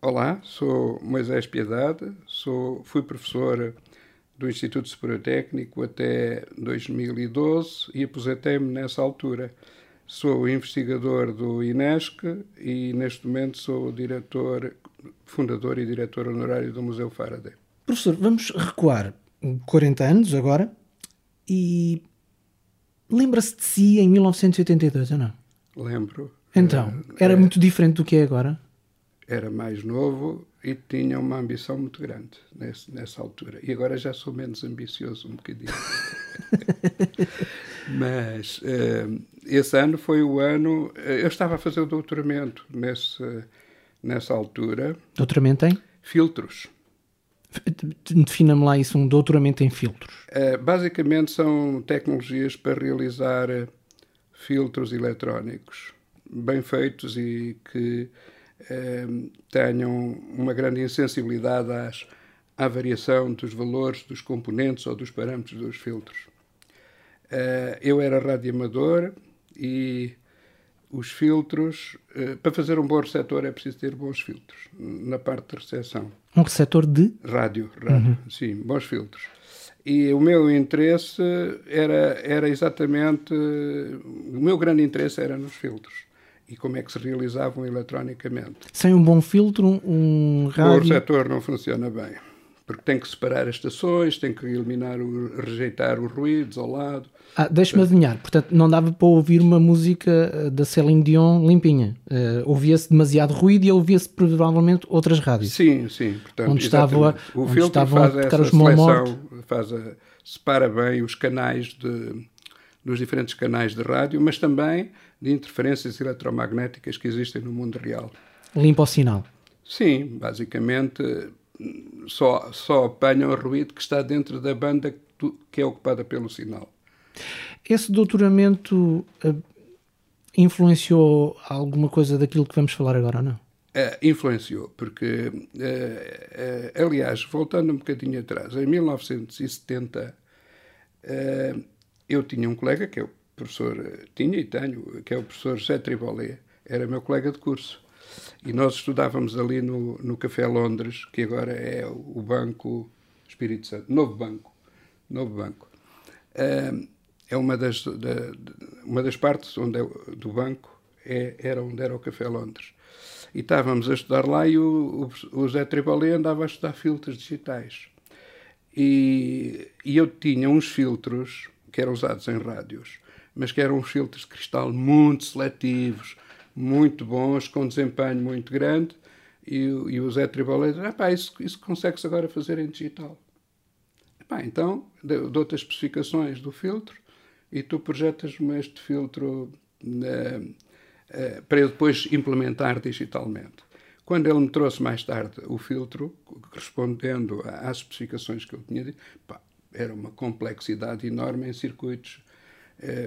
Olá, sou Moisés Piedade, sou, fui professor do Instituto Superior Técnico até 2012 e aposentei-me nessa altura. Sou investigador do INESC e neste momento sou diretor, fundador e diretor honorário do Museu Faraday. Professor, vamos recuar 40 anos agora e lembra-se de si em 1982 ou não? Lembro. Então, era muito diferente do que é agora? Era mais novo e tinha uma ambição muito grande nesse, nessa altura. E agora já sou menos ambicioso um bocadinho. Mas uh, esse ano foi o ano. Uh, eu estava a fazer o doutoramento nesse, nessa altura. Doutoramento em? Filtros. Defina-me lá isso, um doutoramento em filtros. Uh, basicamente são tecnologias para realizar filtros eletrónicos bem feitos e que tenham uma grande insensibilidade às, à variação dos valores dos componentes ou dos parâmetros dos filtros. Uh, eu era radioamador e os filtros, uh, para fazer um bom receptor é preciso ter bons filtros na parte de recepção. Um receptor de? Rádio, rádio, uhum. sim, bons filtros. E o meu interesse era, era exatamente. O meu grande interesse era nos filtros e como é que se realizavam eletronicamente. Sem um bom filtro, um rádio... O receptor não funciona bem, porque tem que separar as estações, tem que eliminar, o, rejeitar os ruídos ao lado. Ah, Deixa-me adivinhar, portanto, não dava para ouvir uma música eh, da Céline Dion limpinha. Uh, ouvia-se demasiado ruído e ouvia-se provavelmente outras rádios. Sim, sim. Portanto, onde estava, o onde filtro faz essa seleção, faz a, separa bem os canais de, dos diferentes canais de rádio, mas também de interferências eletromagnéticas que existem no mundo real. Limpa o sinal? Sim, basicamente só, só apanha o ruído que está dentro da banda que é ocupada pelo sinal. Esse doutoramento uh, influenciou alguma coisa daquilo que vamos falar agora não? Uh, influenciou, porque, uh, aliás, voltando um bocadinho atrás, em 1970, eu tinha um colega, que é o professor, eh, tinha e tenho, que é o professor José Tribolé, era meu colega de curso. E nós estudávamos ali no, no Café Londres, que agora é o Banco Espírito Santo, Novo Banco. Novo Banco. É uma das, da, uma das partes onde é, do banco é, era onde era o Café Londres. E estávamos a estudar lá e o, o, o Zé Tribolé andava a estudar filtros digitais. E, e eu tinha uns filtros que eram usados em rádios, mas que eram filtros de cristal muito seletivos, muito bons, com desempenho muito grande. E, e o Zé Tribolé disse: ah, isso, isso consegue-se agora fazer em digital. Epá, então, dou-te as especificações do filtro e tu projetas-me este filtro uh, uh, para eu depois implementar digitalmente. Quando ele me trouxe mais tarde o filtro, respondendo às especificações que eu tinha dito, pá, era uma complexidade enorme em circuitos eh,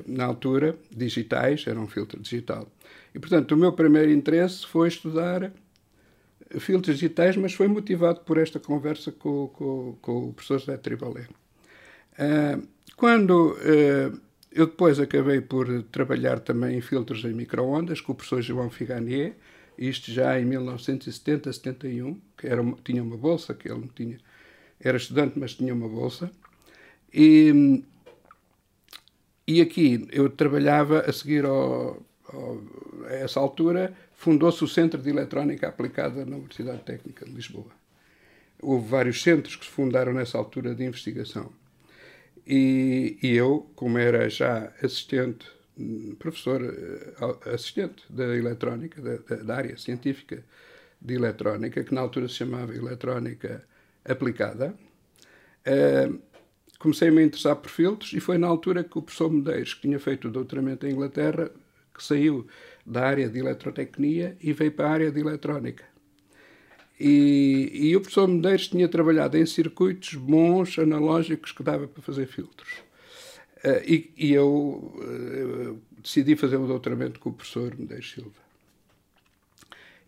na altura, digitais, era um filtro digital. E, portanto, o meu primeiro interesse foi estudar filtros digitais, mas foi motivado por esta conversa com, com, com o professor José Tribalé. Uh, quando uh, eu depois acabei por trabalhar também em filtros em microondas com o professor João Figanier, isto já em 1970, 71, que era tinha uma bolsa, que ele tinha, era estudante, mas tinha uma bolsa. E e aqui eu trabalhava a seguir ao, ao, a essa altura, fundou-se o Centro de Eletrónica Aplicada na Universidade Técnica de Lisboa. Houve vários centros que se fundaram nessa altura de investigação. E, e eu, como era já assistente, professor eh, assistente da eletrónica, da, da área científica de eletrónica, que na altura se chamava Eletrónica Aplicada, uh, comecei-me a interessar por filtros e foi na altura que o professor Medeiros, que tinha feito o doutoramento em Inglaterra, que saiu da área de eletrotecnia e veio para a área de eletrónica. E, e o professor Medeiros tinha trabalhado em circuitos bons, analógicos, que dava para fazer filtros. Uh, e, e, eu uh, decidi fazer o doutoramento com o professor Medeiros Silva.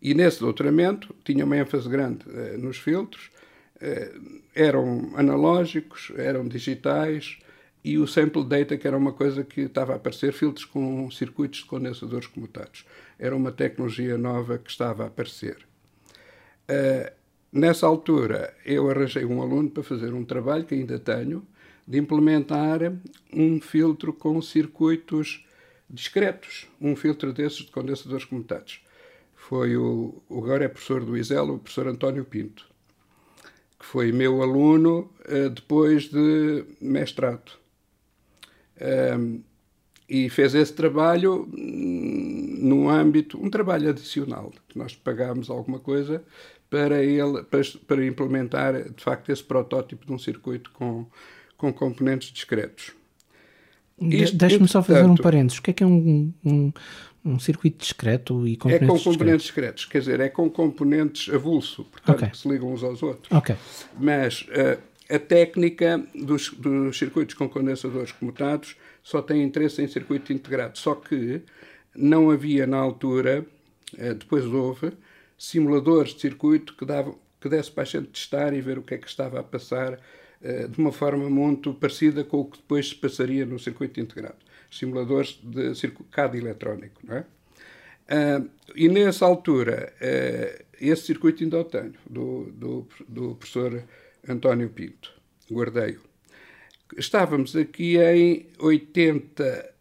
E nesse doutoramento tinha uma ênfase grande uh, nos filtros, eram analógicos, eram digitais e o sample data, que era uma coisa que estava a aparecer, filtros com circuitos de condensadores comutados. Era uma tecnologia nova que estava a aparecer. Uh, nessa altura, eu arranjei um aluno para fazer um trabalho que ainda tenho, de implementar um filtro com circuitos discretos, um filtro desses de condensadores comutados. Foi o, agora é professor do ISEL, o professor António Pinto, que foi meu aluno uh, depois de mestrado. E fez esse trabalho hum, no âmbito, um trabalho adicional, que nós pagámos alguma coisa para ele, para, para implementar de facto esse protótipo de um circuito com, com componentes discretos. Deixe-me só fazer um parênteses. O que é que é um, um, um circuito discreto e componentes É com componentes discretos? discretos, quer dizer, é com componentes avulso, portanto, okay. que se ligam uns aos outros. Okay. Mas uh, a técnica dos, dos circuitos com condensadores comutados só tem interesse em circuito integrado. Só que não havia na altura, uh, depois houve, simuladores de circuito que, davam, que desse para a gente testar e ver o que é que estava a passar uh, de uma forma muito parecida com o que depois se passaria no circuito integrado. Simuladores de circuito eletrónico, não é? Uh, e nessa altura, uh, esse circuito ainda o tenho, do, do, do professor António Pinto, guardei-o. Estávamos aqui em 80,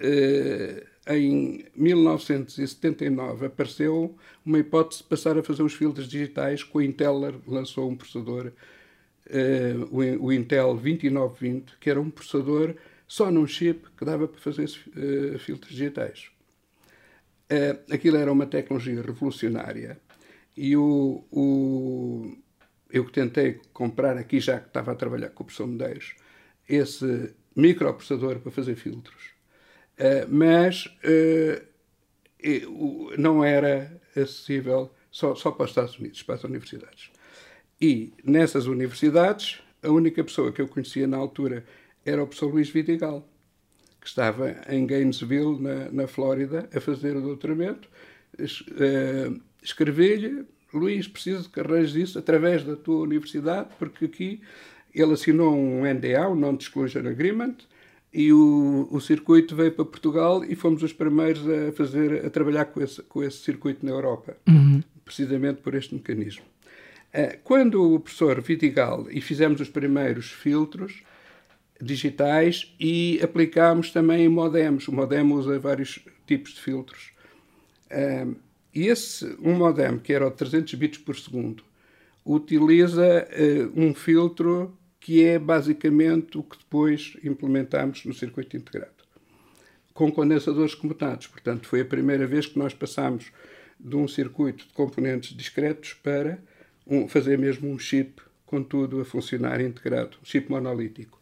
uh, em 1979 apareceu uma hipótese de passar a fazer os filtros digitais, com o Intel lançou um processador, o Intel 2920, que era um processador só num chip que dava para fazer filtros digitais. Uh, aquilo era uma tecnologia revolucionária e o, o, eu que tentei comprar aqui, já que estava a trabalhar com o professor Medeiros, esse microprocessador para fazer filtros. Uh, mas uh, não era acessível só, só para os Estados Unidos, para as universidades. E nessas universidades, a única pessoa que eu conhecia na altura era o professor Luís Vidigal que estava em Gainesville, na, na Flórida, a fazer o doutoramento. Uh, Escrevi-lhe, Luís, preciso que arranjes isso através da tua universidade, porque aqui ele assinou um NDA, um Non-Disclosure Agreement, e o, o circuito veio para Portugal e fomos os primeiros a fazer a trabalhar com esse, com esse circuito na Europa, uhum. precisamente por este mecanismo. Uh, quando o professor Vidigal e fizemos os primeiros filtros, digitais e aplicámos também em modems. O modem usa vários tipos de filtros. e esse, um modem que era o 300 bits por segundo, utiliza uh, um filtro que é basicamente o que depois implementamos no circuito integrado, com condensadores comutados. Portanto, foi a primeira vez que nós passamos de um circuito de componentes discretos para um, fazer mesmo um chip com tudo a funcionar integrado, um chip monolítico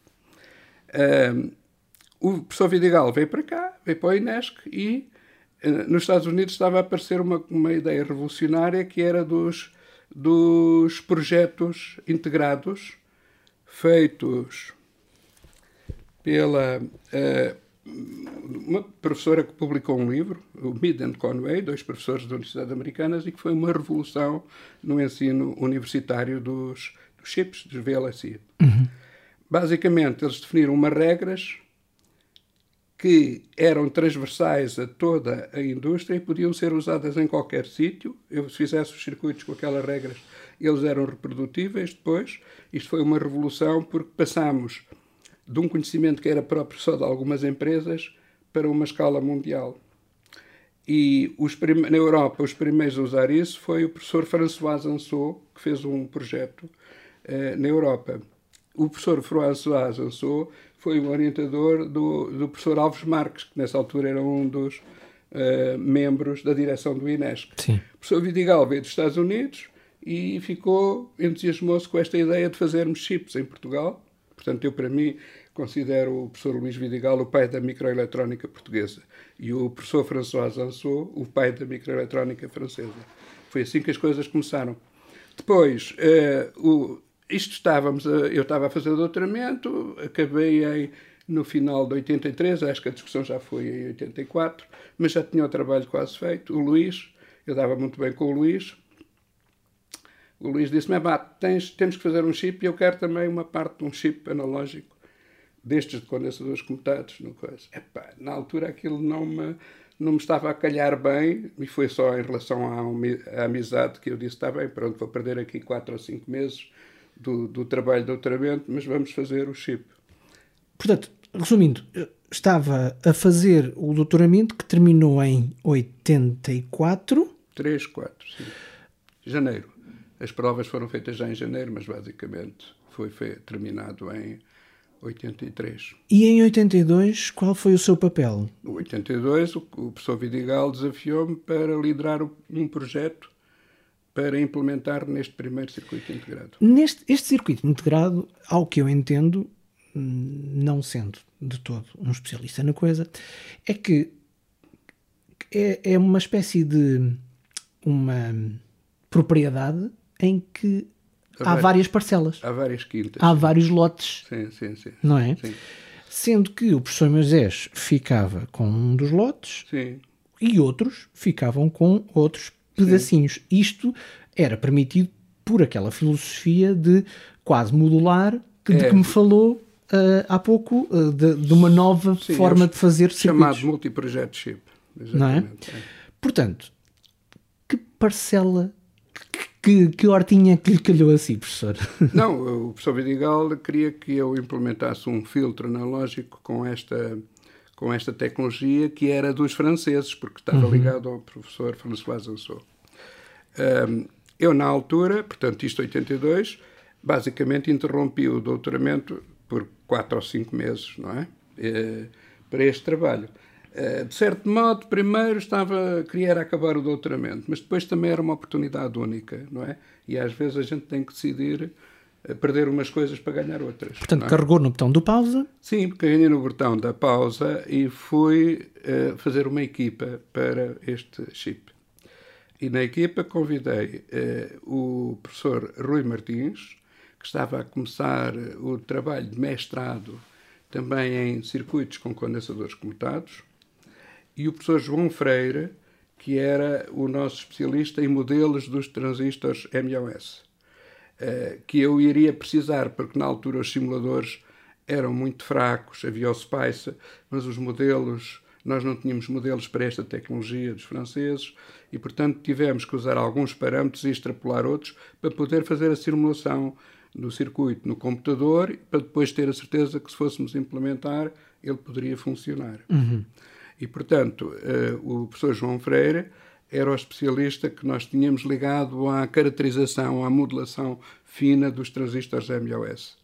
o professor Vidigal veio para cá, veio para o INESC e uh, nos Estados Unidos estava a aparecer uma, uma ideia revolucionária que era dos, dos projetos integrados feitos pela uh, uma professora que publicou um livro, o Mead Conway, dois professores da Universidade Americanas, e que foi uma revolução no ensino universitário dos, dos chips, dos VLSI. Uhum. Basicamente, eles definiram umas regras que eram transversais a toda a indústria e podiam ser usadas em qualquer sítio. Eu, se fizesse os circuitos com aquelas regras, eles eram reprodutíveis depois. Isto foi uma revolução porque passámos de um conhecimento que era próprio só de algumas empresas para uma escala mundial. E na Europa, os primeiros a usar isso foi o professor François Anceau, que fez um projeto uh, na Europa o professor François Ansou foi o orientador do, do professor Alves Marques, que nessa altura era um dos uh, membros da direção do INESC. Sim. O professor Vidigal veio dos Estados Unidos e ficou, entusiasmou-se com esta ideia de fazermos chips em Portugal. Portanto, eu, para mim, considero o professor Luís Vidigal o pai da microeletrónica portuguesa e o professor François Ansou o pai da microeletrónica francesa. Foi assim que as coisas começaram. Depois, uh, o, isto estávamos, eu estava a fazer doutoramento, acabei em, no final de 83, acho que a discussão já foi em 84, mas já tinha o trabalho quase feito. O Luís, eu dava muito bem com o Luís. O Luís disse-me: tens, temos que fazer um chip e eu quero também uma parte de um chip analógico destes de condensadores comutados. No coisa. Epá, na altura aquilo não me não me estava a calhar bem, e foi só em relação à, à amizade que eu disse: está bem, pronto, vou perder aqui quatro ou cinco meses do, do trabalho de doutoramento, mas vamos fazer o chip. Portanto, resumindo, estava a fazer o doutoramento que terminou em 84. 3, 4, sim. Janeiro. As provas foram feitas já em janeiro, mas basicamente foi, foi terminado em 83. E em 82, qual foi o seu papel? Em 82, o, o professor Vidigal desafiou-me para liderar um projeto para implementar neste primeiro circuito integrado. Neste este circuito integrado, ao que eu entendo, não sendo de todo um especialista na coisa, é que é, é uma espécie de uma propriedade em que há, há várias, parcelas. Há várias quintas. Há sim. vários lotes. Sim, sim, sim. Não é? Sim. Sendo que o professor Moisés ficava com um dos lotes sim. e outros ficavam com outros pedacinhos. Sim. Isto era permitido por aquela filosofia de quase modular que, é. de que me falou uh, há pouco, uh, de, de, uma nova Sim, forma de fazer circuitos. Chamado multiprojeto chip. Não é? é? Portanto, que parcela, que, que hortinha que lhe calhou assim, professor? Não, o professor Vidigal queria que eu implementasse um filtro analógico com esta com esta tecnologia que era dos franceses, porque estava uhum. ligado ao professor François Anceau. Um, eu, na altura, portanto, isto 82, basicamente interrompi o doutoramento por quatro ou cinco meses, não é? E, para este trabalho. De certo modo, primeiro estava, queria acabar o doutoramento, mas depois também era uma oportunidade única, não é? E às vezes a gente tem que decidir perder umas coisas para ganhar outras. Portanto, é? carregou no botão do pausa? Sim, carreguei no botão da pausa e fui uh, fazer uma equipa para este chip. E na equipa convidei uh, o professor Rui Martins, que estava a começar o trabalho de mestrado também em circuitos com condensadores comutados, e o professor João Freire, que era o nosso especialista em modelos dos transistores MOS. Eh, que eu iria precisar, porque na altura os simuladores eram muito fracos, havia o Spice, mas os modelos, nós não tínhamos modelos para esta tecnologia dos franceses e, portanto, tivemos que usar alguns parâmetros e extrapolar outros para poder fazer a simulação do circuito no computador, para depois ter a certeza que se fôssemos implementar, ele poderia funcionar. Uhum. E, portanto, uh, o professor João Freire era o especialista que nós tínhamos ligado à caracterização, à modelação fina dos transistores MOS.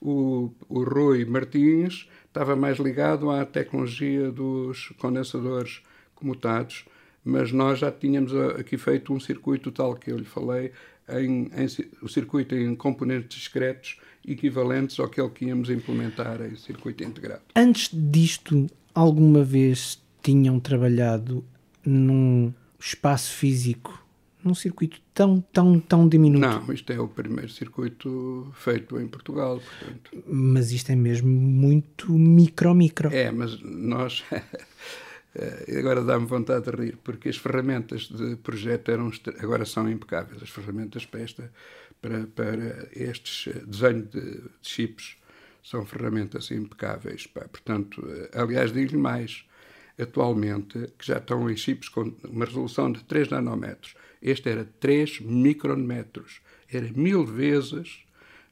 O, o Rui Martins estava mais ligado à tecnologia dos condensadores comutados, mas nós já tínhamos aqui feito um circuito tal que eu lhe falei, em, em, o circuito em componentes discretos equivalentes ao que íamos implementar em circuito integrado. Antes disto, alguma vez tinham trabalhado num espaço físico num circuito tão, tão, tão diminuto. Não, isto é o primeiro circuito feito em Portugal, portanto. Mas isto é mesmo muito micro, micro. É, mas nós... agora dá-me vontade de rir, porque as ferramentas de projeto eram, agora são impecáveis. As ferramentas para, esta, para, para estes desenho de chips são ferramentas impecáveis. Pá. Portanto, aliás, digo-lhe mais atualmente, que já estão em chips com uma resolução de 3 nanômetros. Este era 3 micrometros. Era mil vezes,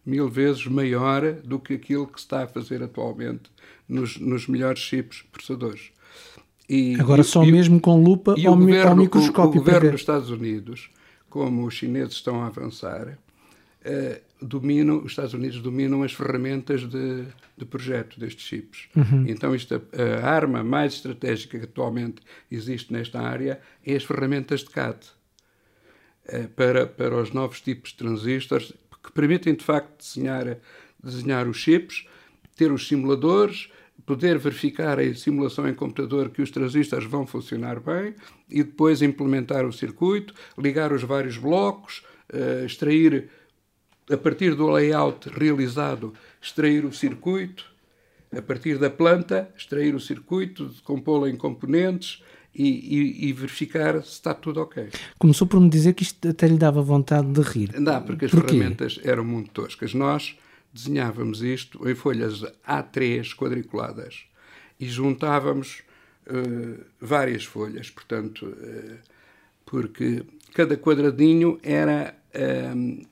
mil vezes maior do que aquilo que se está a fazer atualmente nos, nos melhores chips processadores. E, Agora e, só e, mesmo com lupa ou, governo, microscópio. O, o governo dos Estados Unidos, como os chineses estão a avançar, eh, dominam, os Estados Unidos dominam as ferramentas de, de projeto destes chips. Uhum. Então, isto, a, arma mais estratégica que atualmente existe nesta área é as ferramentas de CAD eh, para, para os novos tipos de transistores que permitem, de facto, desenhar, desenhar os chips, ter os simuladores, poder verificar a simulação em computador que os transistores vão funcionar bem e depois implementar o circuito, ligar os vários blocos, uh, extrair a partir do layout realizado, extrair o circuito, a partir da planta, extrair o circuito, compô-lo em componentes e, e, e, verificar se está tudo ok. Começou por me dizer que isto até lhe dava vontade de rir. Não, porque as Porquê? ferramentas eram muito toscas. Nós desenhávamos isto em folhas A3 quadriculadas e juntávamos uh, várias folhas, portanto, uh, porque cada quadradinho era. Um,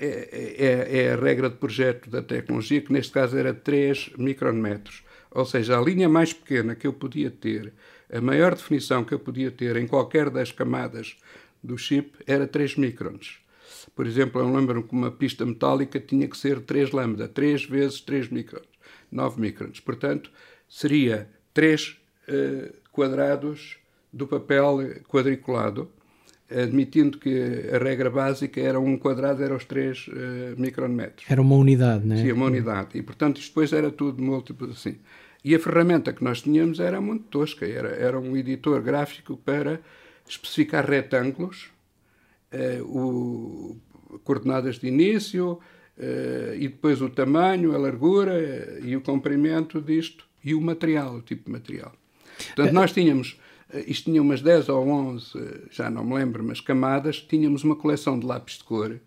é, é, é, a regra de projeto da tecnologia, que neste caso era 3 micrometros. Ou seja, a linha mais pequena que eu podia ter, a maior definição que eu podia ter em qualquer das camadas do chip era 3 microns. Por exemplo, eu lembro que uma pista metálica tinha que ser 3 lambda, 3 vezes 3 microns, 9 microns. Portanto, seria 3 uh, eh, quadrados do papel quadriculado, admitindo que a regra básica era um quadrado, era os 3 uh, eh, micrometros. Era uma unidade, não é? Sim, uma unidade. E, portanto, isto depois era tudo múltiplo assim. E a ferramenta que nós tínhamos era muito tosca, era, era um editor gráfico para especificar retângulos, uh, o, coordenadas de início uh, e depois o tamanho, a largura e o comprimento disto e o material, o tipo de material. Portanto, nós tínhamos, isto tinha umas 10 ou 11, já não me lembro, mas camadas, tínhamos uma coleção de lápis de cor,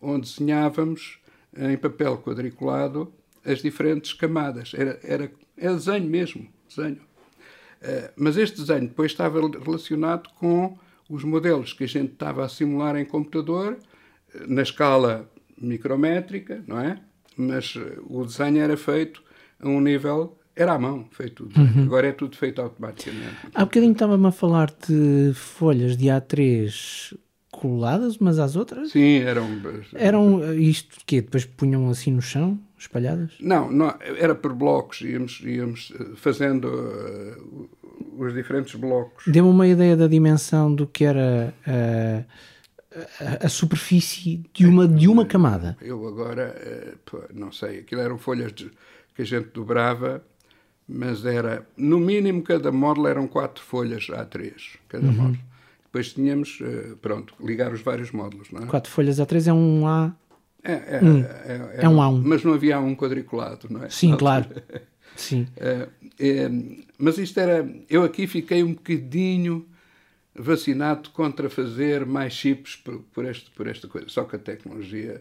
onde desenhávamos em papel quadriculado as diferentes camadas. Era, era, era desenho mesmo, desenho. mas este desenho depois estava relacionado com os modelos que a gente estava a simular em computador, na escala micrométrica, não é? Mas eh, o desenho era feito a um nível era à mão, feito tudo. Uhum. Agora é tudo feito automaticamente. Há bocadinho estava-me a falar de folhas de A3 coladas umas às outras? Sim, eram. Eram eh, isto que depois punham assim no chão, espalhadas? Não, não era por blocos, íamos, íamos eh, fazendo uh, os diferentes blocos. Deu-me uma ideia da dimensão do que era. Uh, a, a, superfície de uma, de uma camada. Eu agora, não sei, aquilo eram folhas de, que a gente dobrava, mas era, no mínimo, cada módulo eram quatro folhas A3, cada uhum. módulo. Depois tínhamos, eh, pronto, ligar os vários módulos, não é? Quatro folhas A3 é um A... É, é, hum. é, é, é um A1. Mas não havia um quadriculado, não é? Sim, claro. Sim. É, é, mas isto era. Eu aqui fiquei um bocadinho vacinado contra fazer mais chips por, por, este, por esta coisa. Só que a tecnologia eh,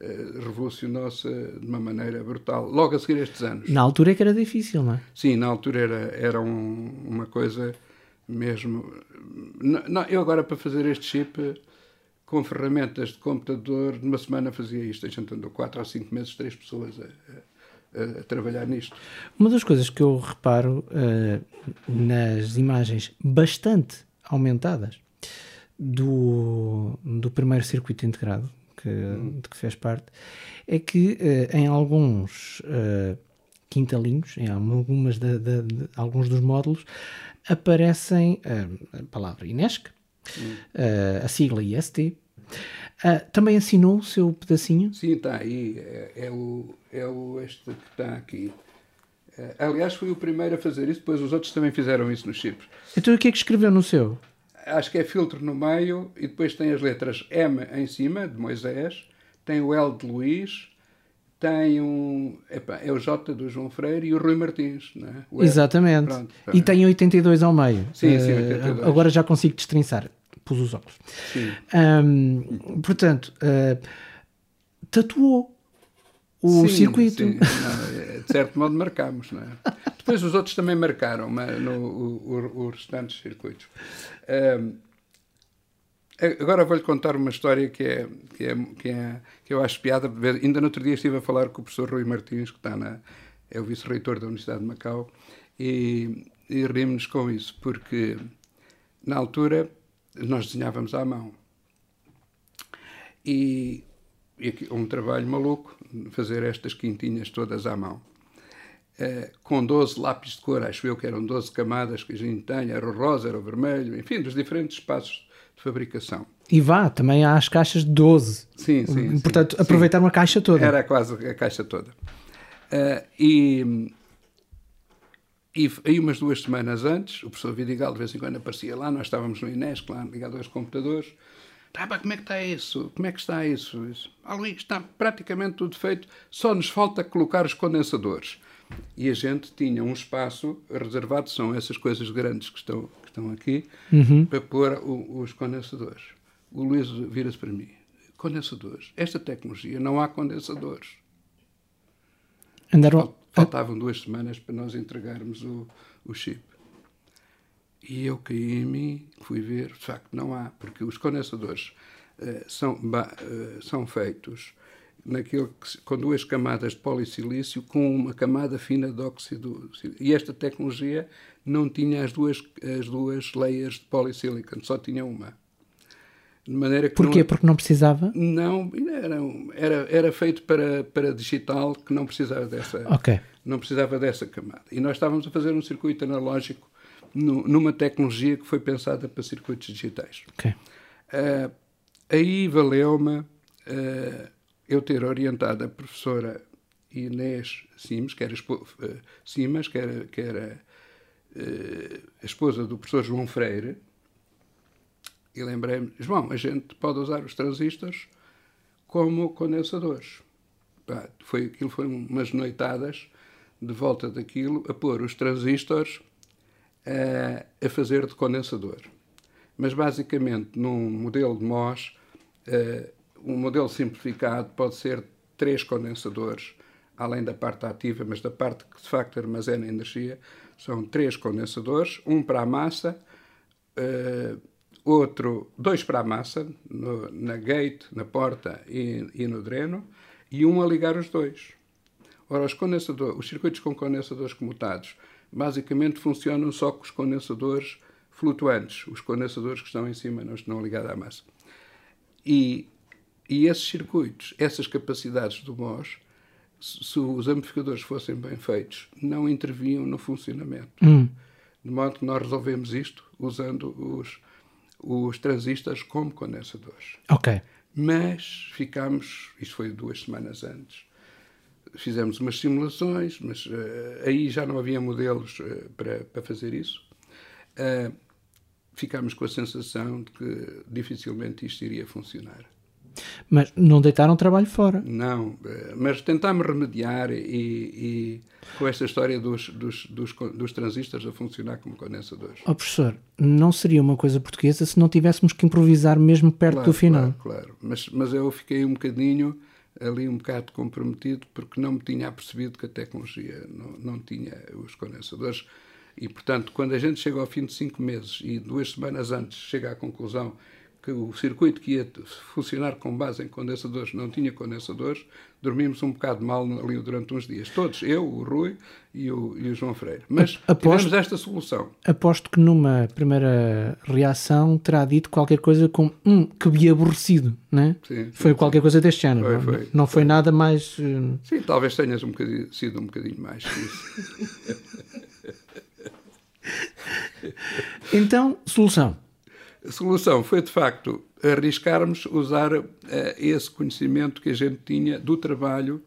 revolucionou-se de uma maneira brutal, logo a seguir estes anos. Na altura é que era difícil, não é? Sim, na altura era, era um, uma coisa mesmo. Não, eu agora, para fazer este chip, com ferramentas de computador, numa semana fazia isto. A gente andou 4 ou 5 meses, três pessoas a, a, a, trabalhar nisto. Uma das coisas que eu reparo uh, nas imagens bastante aumentadas do, do primeiro circuito integrado que, de que fez parte, é que uh, em alguns uh, quintalinhos, em algumas de, de, de, alguns dos módulos, aparecem uh, a palavra INESC, a sigla IST. também assinou o seu pedacinho? Sim, está aí. É, é, o, é o este que está aqui. Eh, aliás, fui o primeiro a fazer isso, depois os outros também fizeram isso nos chips. Então o que é que escreveu no seu? Acho que é filtro no meio e depois tem as letras M em cima, de Moisés, tem o L de Luís, tem um. Epa, é o J do João Freire e o Rui Martins, não é? Exatamente. Pronto, e tem 82 ao meio. Sim, sim, 82. Uh, agora já consigo destrinçar. Pus os óculos. Sim. Um, portanto, uh, tatuou o sim, circuito. Sim. Não, é, de certo modo marcámos, não é? Depois os outros também marcaram mas no, o, os restantes circuitos. Um, agora vou-lhe contar uma história que é, que é, que é que eu acho piada. Ainda no outro dia estive a falar com o professor Rui Martins, que está na, é o vice-reitor da Universidade de Macau, e, e rimos com isso, porque na altura nós desenhávamos à mão. E e um trabalho maluco, fazer estas quintinhas todas à mão. Uh, com 12 lápis de cor, acho eu que eram 12 camadas que a gente tem, era o rosa, era o vermelho, enfim, dos diferentes espaços de fabricação. E vá, também há as caixas de 12. Sim, sim. Portanto, sim, aproveitar sim. uma caixa toda. Era quase a caixa toda. Uh, e, e aí, umas duas semanas antes, o professor Vidigal de vez em quando aparecia lá, nós estávamos no Inesc, lá ligado aos computadores, Tá, como é que está isso? Como é que está isso? isso? Ah, Luís, está praticamente tudo feito, só nos falta colocar os condensadores. E a gente tinha um espaço reservado, são essas coisas grandes que estão, que estão aqui, uhum. para pôr o, os condensadores. O Luís vira-se para mim: condensadores? Esta tecnologia não há condensadores. Andaram... Faltavam duas semanas para nós entregarmos o, o chip. E eu caí em mim, fui ver, de facto não há, porque os condensadores uh, são, uh, são feitos naquilo que, com duas camadas de polissilício com uma camada fina de óxido. E esta tecnologia não tinha as duas, as duas layers de polysilicon, só tinha uma. De maneira que Porquê? Não, Porque não precisava? Não, era, era, era feito para, para digital que não precisava dessa, okay. não precisava dessa camada. E nós estávamos a fazer um circuito analógico no, numa tecnologia que foi pensada para circuitos digitais. Okay. Uh, aí valeu-me uh, eu ter orientado a professora Inês Simas, que era, uh, Simas, que era, que era a esposa do professor João Freire, e lembrei-me, João, a gente pode usar os transistores como condensadores. Pá, foi, aquilo foi umas noitadas de volta daquilo a pôr os transistores a, a fazer de condensador. Mas basicamente num modelo de MOS, uh, um modelo simplificado pode ser três condensadores, além da parte ativa, mas da parte que de facto armazena energia, são três condensadores, um para a massa, uh, outro, dois para a massa, no, na gate, na porta e, e, no dreno, e um a ligar os dois. Ora, os, condensadores, os circuitos com condensadores comutados basicamente funcionam só com os condensadores flutuantes, os condensadores que estão em cima, não estão ligados à massa. E, e esses circuitos, essas capacidades do MOS, se os amplificadores fossem bem feitos, não intervinham no funcionamento. Hum. De modo que nós resolvemos isto usando os os transistores como condensadores. Ok. Mas ficámos, isto foi duas semanas antes, fizemos umas simulações, mas uh, aí já não havia modelos uh, para, para fazer isso. Uh, ficámos com a sensação de que dificilmente isto iria funcionar. Mas não deitaram trabalho fora. Não, mas tentámos remediar e, e com esta história dos, dos, dos, dos, transistores a funcionar como condensadores. Oh, professor, não seria uma coisa portuguesa se não tivéssemos que improvisar mesmo perto claro, do final. Claro, claro. Mas, mas eu fiquei um bocadinho ali um bocado comprometido porque não me tinha apercebido que a tecnologia não, não tinha os condensadores. E, portanto, quando a gente chega ao fim de cinco meses e duas semanas antes chega à conclusão que o circuito que ia funcionar com base em condensadores não tinha condensadores, dormimos um bocado mal ali durante uns dias. Todos, eu, o Rui e o, e o João Freire. Mas aposto, tivemos esta solução. Aposto que numa primeira reação terá dito qualquer coisa como hum, que bem aborrecido, né? Sim, sim, foi qualquer coisa deste género. Foi, não, foi, não foi, foi, nada mais. Uh... Sim, talvez tenhas um sido um bocadinho mais que isso. então, solução. Solução foi, de facto, arriscarmos usar uh, esse conhecimento que a gente tinha do trabalho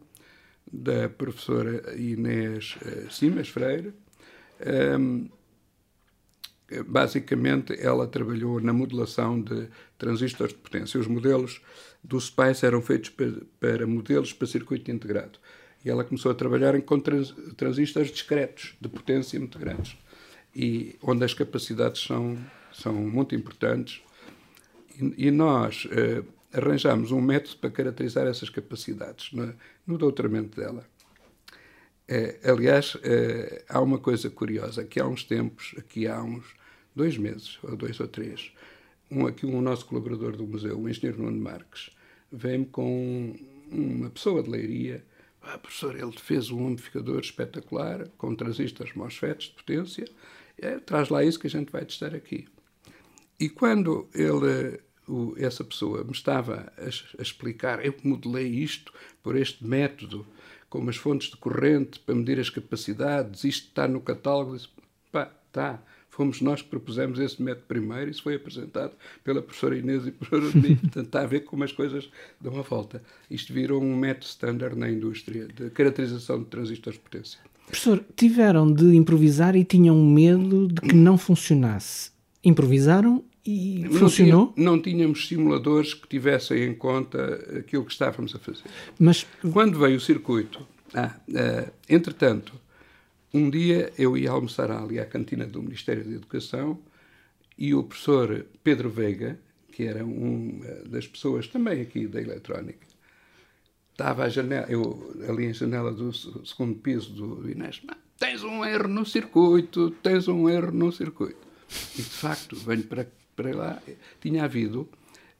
da professora Inês uh, Simas Freire. Um, basicamente, ela trabalhou na modelação de transistores de potência. Os modelos do SPICE eram feitos para, para modelos para circuito integrado. E ela começou a trabalhar com trans, transistores discretos, de potência muito grandes, e onde as capacidades são são muito importantes, e, e nós uh, arranjamos um método para caracterizar essas capacidades no, no doutoramento dela. Uh, aliás, uh, há uma coisa curiosa, que há uns tempos, aqui há uns dois meses, ou dois ou três, um, aqui um nosso colaborador do museu, o engenheiro Nuno Marques, veio-me com uma pessoa de leiria, ah, professor, ele fez um amplificador espetacular, com transistores MOSFETs de potência, é, traz lá isso que a gente vai testar aqui. E quando ele, o, essa pessoa me estava a, a, explicar, eu modelei isto por este método, com umas fontes de corrente para medir as capacidades, isto está no catálogo, disse, pá, está. Fomos nós que propusemos esse método primeiro, isso foi apresentado pela professora Inês e professora Denis. Portanto, está a ver como as coisas dão a volta. Isto virou um método standard na indústria de caracterização de transistores de potência. Professor, tiveram de improvisar e tinham medo de que não funcionasse improvisaram e não funcionou? Tinha, não tínhamos simuladores que tivessem em conta aquilo que estávamos a fazer. Mas quando veio o circuito, ah, ah, entretanto, um dia eu ia almoçar ali à cantina do Ministério da Educação e o professor Pedro Veiga, que era uma das pessoas também aqui da eletrónica, estava à janela, eu ali em janela do segundo piso do Inés, tens um erro no circuito, tens um erro no circuito. E, de facto, venho para, para lá, tinha havido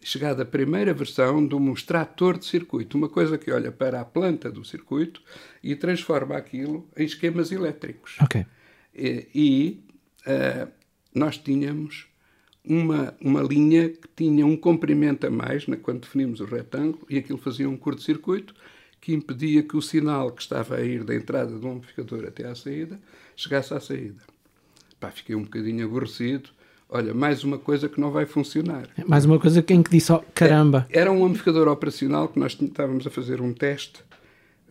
chegado a primeira versão de um extrator de circuito, uma coisa que olha para a planta do circuito e transforma aquilo em esquemas elétricos. Ok. E, e uh, nós tínhamos uma, uma linha que tinha um comprimento a mais né, quando definimos o retângulo e aquilo fazia um curto-circuito que impedia que o sinal que estava a ir da entrada do amplificador até à saída chegasse à saída. Pá, fiquei um bocadinho aborrecido. Olha, mais uma coisa que não vai funcionar. Mais uma coisa que, em que disse, oh, caramba. Era um amplificador operacional que nós estávamos a fazer um teste,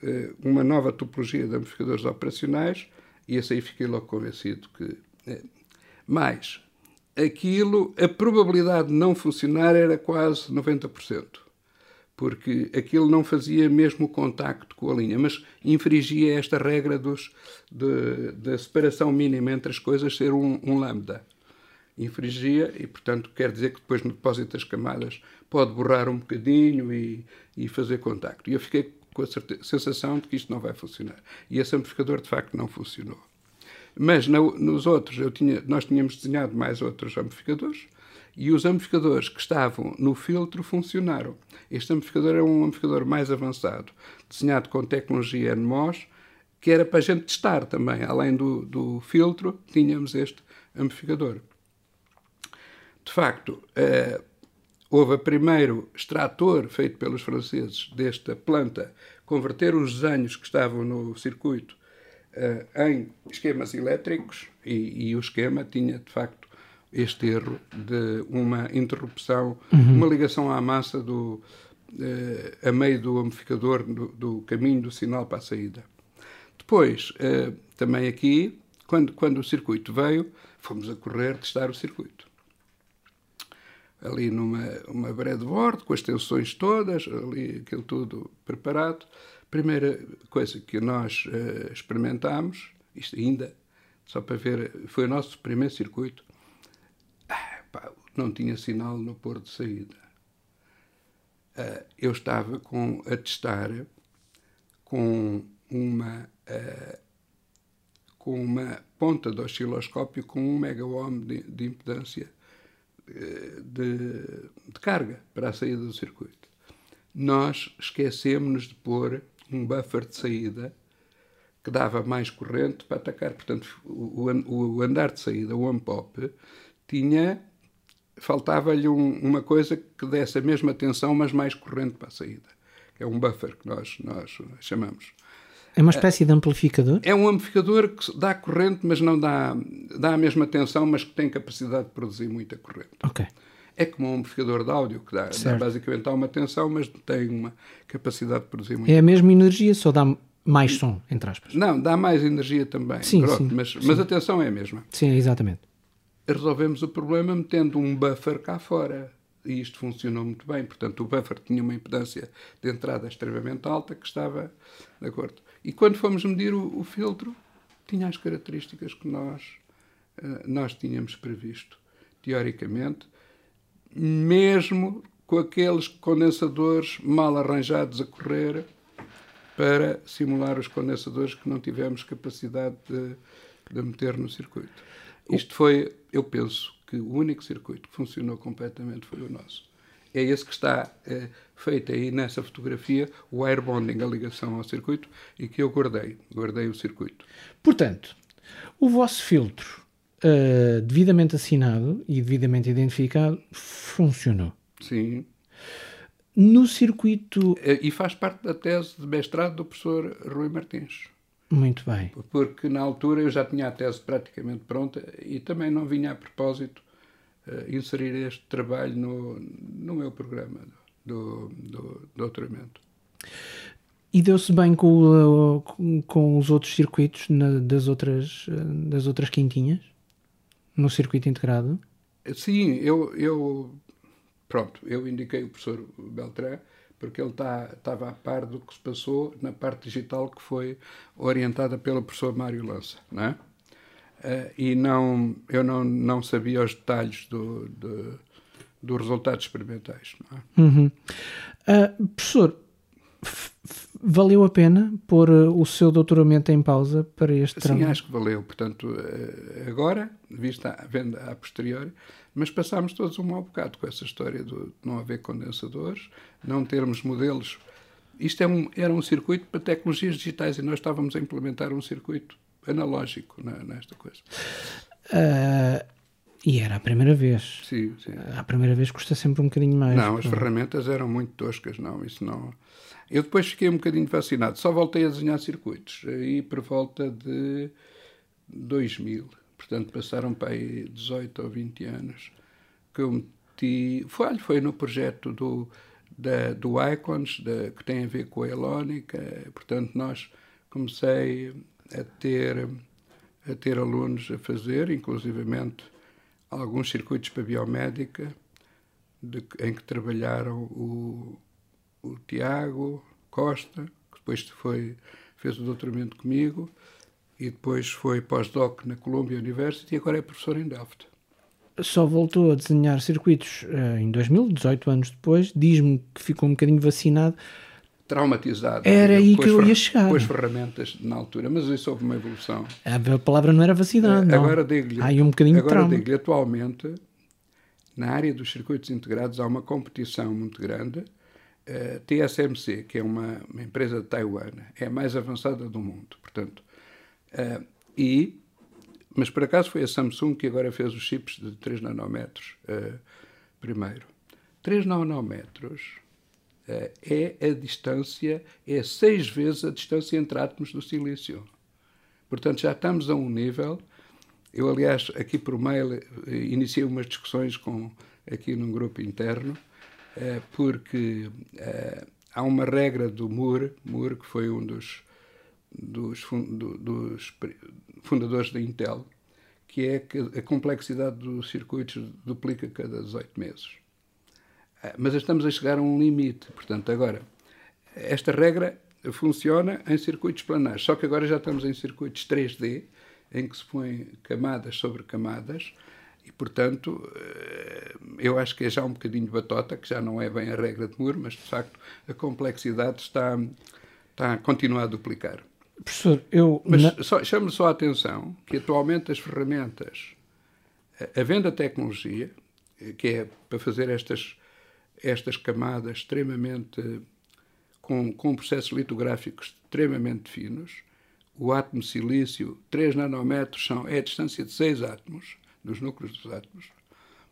eh, uma nova topologia de amplificadores operacionais, e esse aí fiquei logo convencido que. Eh, mais, aquilo, a probabilidade de não funcionar era quase 90% porque aquilo não fazia mesmo contacto com a linha, mas infringia esta regra dos, de, da separação mínima entre as coisas ser um, um lambda. Infringia e, portanto, quer dizer que depois no depósito das camadas pode borrar um bocadinho e, e fazer contacto. E eu fiquei com a certeza, sensação de que isto não vai funcionar. E esse amplificador, de facto, não funcionou. Mas no, nos outros, eu tinha, nós tínhamos desenhado mais outros amplificadores, e os amplificadores que estavam no filtro funcionaram. Este amplificador é um amplificador mais avançado, desenhado com tecnologia NMOS, que era para a gente testar também. Além do, do filtro, tínhamos este amplificador. De facto, eh, houve primeiro extrator feito pelos franceses desta planta, converter os desenhos que estavam no circuito eh, em esquemas elétricos, e, e o esquema tinha, de facto, este erro de uma interrupção, uhum. uma ligação à massa do, uh, a meio do amplificador, do, do, caminho do sinal para a saída. Depois, uh, também aqui, quando, quando o circuito veio, fomos a correr testar o circuito. Ali numa uma breadboard, com as tensões todas, ali aquilo tudo preparado. Primeira coisa que nós uh, experimentámos, isto ainda, só para ver, foi o nosso primeiro circuito, não tinha sinal no porto de saída. Uh, eu estava com, a testar com uma, uh, com uma ponta do osciloscópio com 1 megaohm de, de impedância uh, de, de, carga para a saída do circuito. Nós esquecemos de pôr um buffer de saída que dava mais corrente para atacar. Portanto, o, o, o andar de saída, o on-pop, tinha faltava-lhe um, uma coisa que desse a mesma tensão, mas mais corrente para a saída. É um buffer que nós, nós chamamos. É uma espécie de amplificador? É um amplificador que dá corrente, mas não dá, dá a mesma tensão, mas que tem capacidade de produzir muita corrente. Ok. É como um amplificador de áudio, que dá, dá basicamente dá uma tensão, mas tem uma capacidade de produzir muita É a mesma energia, só dá mais som, entre aspas. Não, dá mais energia também. Sim, Pronto, sim, mas, sim. mas a tensão é a mesma. Sim, exatamente resolvemos o problema metendo um buffer cá fora. E isto funcionou muito bem. Portanto, o buffer tinha uma impedância de entrada extremamente alta que estava de acordo. E quando fomos medir o, o filtro, tinha as características que nós, uh, nós tínhamos previsto, teoricamente, mesmo com aqueles condensadores mal arranjados a correr para simular os condensadores que não tivemos capacidade de, de meter no circuito. Isto foi, eu penso, que o único circuito que funcionou completamente foi o nosso. É esse que está é, feito aí nessa fotografia, o wire bonding, a ligação ao circuito, e que eu guardei. Guardei o circuito. Portanto, o vosso filtro, uh, devidamente assinado e devidamente identificado, funcionou. Sim. No circuito. E faz parte da tese de mestrado do professor Rui Martins. Muito bem. Porque na altura eu já tinha a tese praticamente pronta e também não vinha a propósito uh, inserir este trabalho no, no meu programa do, do doutoramento. E deu-se bem com, com, com, os outros circuitos na, das, outras, das outras quintinhas? No circuito integrado? Sim, eu, eu pronto, eu indiquei o professor Beltrán porque ele estava a par do que se passou na parte digital que foi orientada pelo professor Mário Lança, não é? Uh, e não, eu não, não sabia os detalhes do, do, dos resultados experimentais. É? Uhum. Uh, professor, valeu a pena pôr o seu doutoramento em pausa para este Sim, tramo? acho que valeu. Portanto, agora, vista a venda a posteriori, mas passámos todos um mau bocado com essa história de não haver condensadores, não termos modelos. Isto é um, era um circuito para tecnologias digitais e nós estávamos a implementar um circuito analógico nesta coisa. Uh, e era a primeira vez. Sim, sim. A primeira vez custa sempre um bocadinho mais. Não, as ferramentas eram muito toscas, não, isso não. Eu depois fiquei um bocadinho fascinado, só voltei a desenhar circuitos, aí por volta de 2000. Portanto, passaram para aí 18 ou 20 anos que eu meti. Foi, foi no projeto do, da, do Icons, da, que tem a ver com a Elónica. Portanto, nós comecei a ter, a ter alunos a fazer, inclusivamente alguns circuitos para biomédica, de, em que trabalharam o, o Tiago Costa, que depois foi, fez o doutoramento comigo, e depois foi pós-doc na Columbia University e agora é professor em Delft. Só voltou a desenhar circuitos uh, em 2018 anos depois. Diz-me que ficou um bocadinho vacinado. Traumatizado. Era aí que eu ia chegar. Com as ferramentas na altura, mas isso houve uma evolução. A palavra não era vacinado, Agora digo-lhe. Há um bocadinho agora de digo-lhe, atualmente, na área dos circuitos integrados, há uma competição muito grande. Uh, TSMC, que é uma, uma empresa de Taiwan, é a mais avançada do mundo. Portanto, Uh, e, mas por acaso foi a Samsung que agora fez os chips de 3 nanômetros uh, primeiro. 3 nanômetros uh, é a distância, é seis vezes a distância entre átomos do silício. Portanto, já estamos a um nível. Eu, aliás, aqui por mail iniciei umas discussões com, aqui num grupo interno, porque há uma regra do Moore, Moore que foi um dos dos, dos fundadores da Intel, que é que a complexidade dos circuitos duplica cada 18 meses. Ah, mas estamos a chegar a um limite. Portanto, agora, esta regra funciona em circuitos planares, só que agora já estamos em circuitos 3D, em que se põem camadas sobre camadas, e, portanto, eh, eu acho que é já um bocadinho batota, que já não é bem a regra de Moore, mas, de facto, a complexidade está, está a continuar a duplicar. Professor, eu. Mas na... só, chamo só a atenção que atualmente as ferramentas, havendo a tecnologia, que é para fazer estas, estas camadas extremamente. com, com processos litográficos extremamente finos, o átomo silício, 3 nanômetros, são, é a distância de 6 átomos, dos núcleos dos átomos.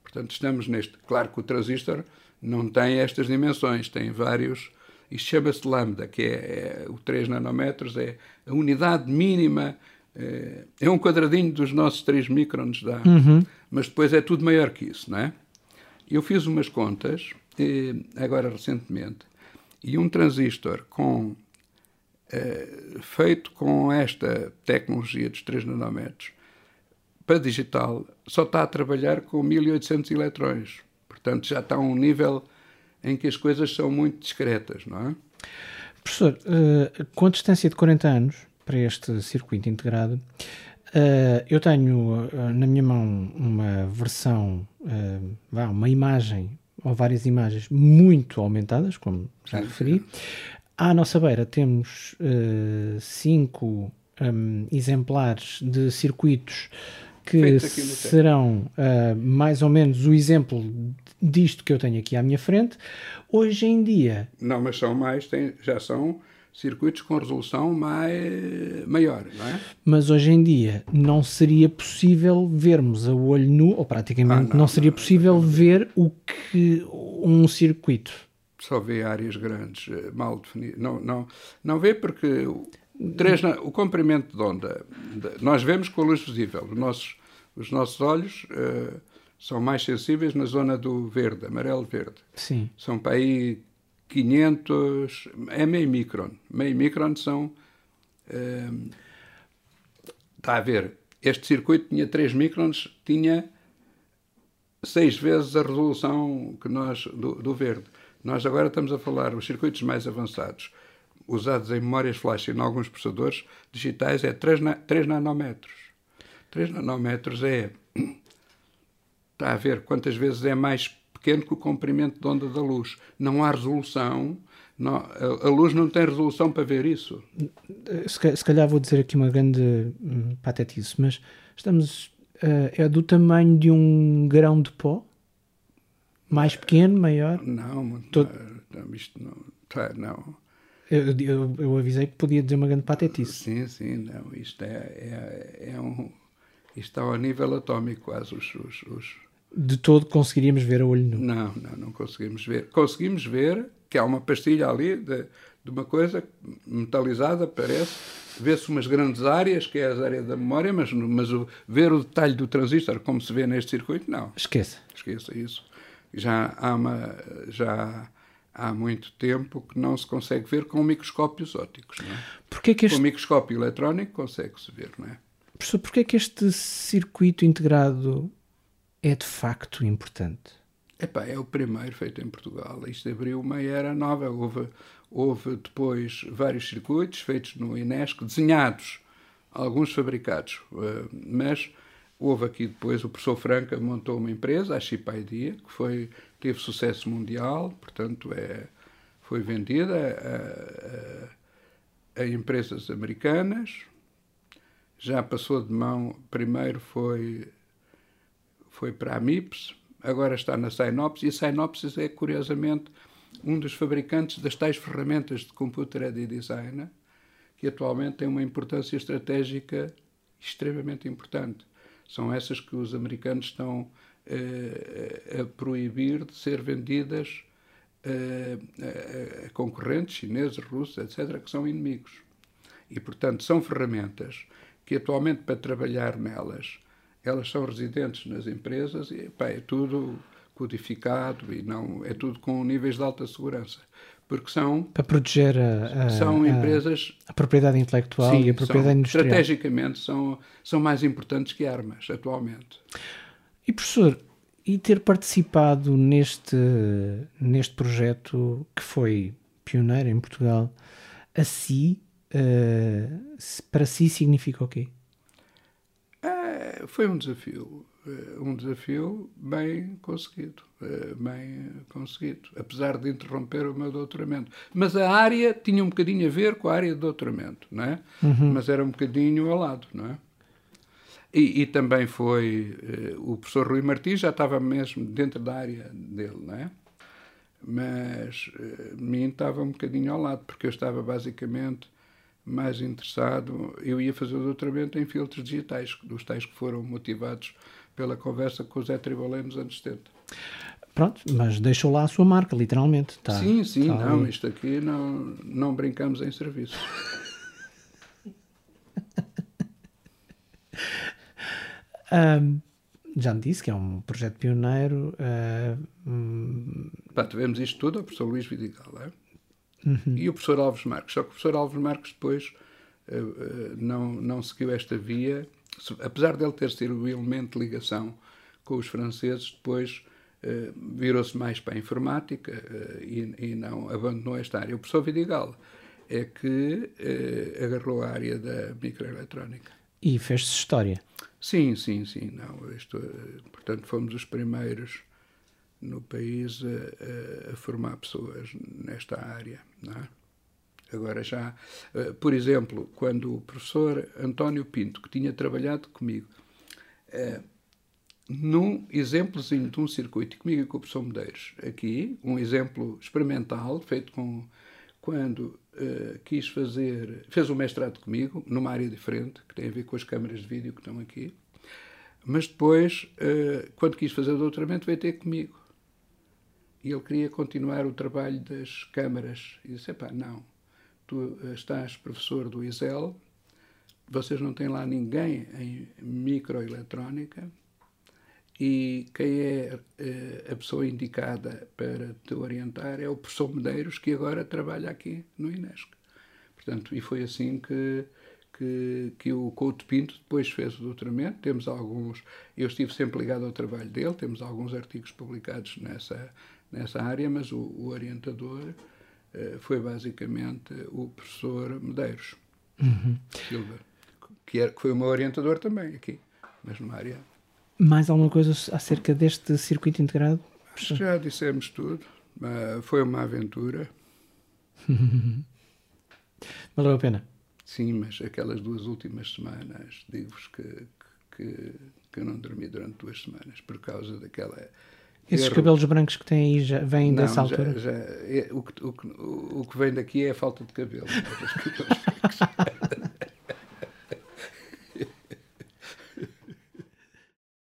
Portanto, estamos neste. Claro que o transistor não tem estas dimensões, tem vários isto chama-se lambda, que é, é, o 3 nanômetros, é a unidade mínima, é, é, um quadradinho dos nossos 3 microns, dá, uhum. mas depois é tudo maior que isso, não é? Eu fiz umas contas, agora recentemente, e um transistor com, é, feito com esta tecnologia dos 3 nanômetros, para digital, só está a trabalhar com 1800 eletrões. Portanto, já está a um nível em que as coisas são muito discretas, não é? Professor, uh, com a distância de 40 anos para este circuito integrado, uh, eu tenho uh, na minha mão uma versão, uma imagem ou várias imagens muito aumentadas, como já referi. À nossa beira temos cinco um, exemplares de circuitos que serão uh, mais ou menos o exemplo disto que eu tenho aqui à minha frente. Hoje em dia. Não, mas são mais, tem, já são circuitos com resolução mais, maior, não é? Mas hoje em dia não seria possível vermos a olho nu, ou praticamente ah, não, não, seria não, possível não, ver o que um circuito. Só vê áreas grandes, eh, mal definidas. Não, não, não vê porque três, o comprimento de onda, nós vemos com a luz visível. Os nossos, os nossos olhos uh, são mais sensíveis na zona do verde, amarelo-verde. Sim. São para aí 500, é meio micron. Meio micron são. Uh, está a ver, este circuito tinha 3 microns, tinha seis vezes a resolução que nós do, do verde. Nós agora estamos a falar os circuitos mais avançados usados em memórias flash e em alguns processadores digitais é 3, na, 3 nanômetros. 3 nanômetros é. Está a ver quantas vezes é mais pequeno que o comprimento de onda da luz. Não há resolução, Não, a, a, luz não tem resolução para ver isso. Se, calhar vou dizer aqui uma grande hum, patetice, mas estamos. Uh, é do tamanho de um grão de pó? Mais pequeno, maior? Não, muito Todo... não, isto não. Tá, não. Eu, eu, eu, avisei que podia dizer uma grande patetice. Sim, sim, não. Isto é, é, é um. Isto está ao nível atómico, quase. Os, os, os... De todo conseguiríamos ver a olho nu? Não, não, não conseguimos ver. Conseguimos ver que há uma pastilha ali de, de uma coisa metalizada, parece. Vê-se umas grandes áreas, que é a área da memória, mas, mas o, ver o detalhe do transistor, como se vê neste circuito, não. Esqueça. Esqueça isso. Já há, uma, já há muito tempo que não se consegue ver com microscópios ópticos. Não é? Porquê que este... Com microscópio eletrónico consegue-se ver, não é? Professor, porquê que este circuito integrado é de facto importante? Epá, é o primeiro feito em Portugal. Isto abriu uma era nova. Houve, houve depois vários circuitos feitos no Inesco, desenhados, alguns fabricados, eh, mas houve aqui depois o professor Franca montou uma empresa, a Chip Idea, que foi, teve sucesso mundial, portanto é, foi vendida a, a, a empresas americanas, já passou de mão, primeiro foi, foi para a MIPS, agora está na Synopsys, e a Synopsys é, curiosamente, um dos fabricantes das tais ferramentas de Computer Aided Design, que atualmente tem uma importância estratégica extremamente importante. São essas que os americanos estão uh, a proibir de ser vendidas uh, a concorrentes chineses, russos, etc., que são inimigos. E, portanto, são ferramentas que atualmente, para trabalhar nelas, elas são residentes nas empresas e pá, é tudo codificado e não é tudo com níveis de alta segurança porque são para proteger a, a são empresas a, a propriedade intelectual sim, e a propriedade são, industrial. Estrategicamente são são mais importantes que armas atualmente. E professor e ter participado neste neste projeto que foi pioneiro em Portugal a si uh, para si significa o quê? É, foi um desafio, eh, um desafio bem conseguido, eh, bem conseguido, apesar de interromper o meu doutoramento. Mas a área tinha um bocadinho a ver com a área de doutoramento, não é? Uhum. Mas era um bocadinho ao lado, não é? E, e também foi o professor Rui Martins já estava mesmo dentro da área dele, não é? Mas mim estava um bocadinho ao lado, porque eu estava basicamente mais interessado, eu ia fazer o doutoramento em filtros digitais, dos tais que foram motivados pela conversa com o Zé Tribolé nos anos 70. Pronto, mas deixou lá a sua marca, literalmente. Tá, sim, sim, tá não, ali. isto aqui não, não brincamos em serviço. um, já me disse que é um projeto pioneiro. Uh, um... Pá, tivemos isto tudo ao professor Luís Vidigal, é? Uhum. E o professor Alves Marques. Só que o professor Alves Marques depois uh, uh, não, não seguiu esta via, apesar dele ter sido o elemento de ligação com os franceses, depois uh, virou-se mais para a informática e, e, não abandonou esta área. O professor Vidigal é que agarrou a área da microeletrónica. E fez-se história. Sim, sim, sim. Não, isto, portanto, fomos os primeiros no país a, a, formar pessoas nesta área. É? Agora já, eh, por exemplo, quando o professor António Pinto, que tinha trabalhado comigo, eh, num exemplozinho de um circuito comigo e com o professor Medeiros, aqui, um exemplo experimental, feito com quando uh, quis fazer, fez um mestrado comigo, numa área diferente, que tem a ver com as câmaras de vídeo que estão aqui, mas depois, quando quis fazer o doutoramento, veio ter comigo e ele queria continuar o trabalho das câmaras. E disse: pá, não, tu eh, estás professor do ISEL, vocês não têm lá ninguém em microeletrónica e quem é eh, a pessoa indicada para te orientar é o professor Medeiros, que agora trabalha aqui no Inesc. Portanto, e foi assim que, que, que o Couto Pinto depois fez o doutoramento. Temos alguns, eu estive sempre ligado ao trabalho dele, temos alguns artigos publicados nessa, nessa área, mas o, o orientador foi basicamente o professor Medeiros uhum. Silva, que, era, que foi o meu orientador também aqui, mas numa área. Mais alguma coisa acerca deste circuito integrado? Já dissemos tudo. Uh, foi uma aventura. Valeu a pena? Sim, mas aquelas duas últimas semanas, digo-vos que, que, que eu não dormi durante duas semanas por causa daquela. Esses erro. cabelos brancos que têm aí já vêm dessa já- altura? já- é- o, que, o, o que vem daqui é a falta de cabelo.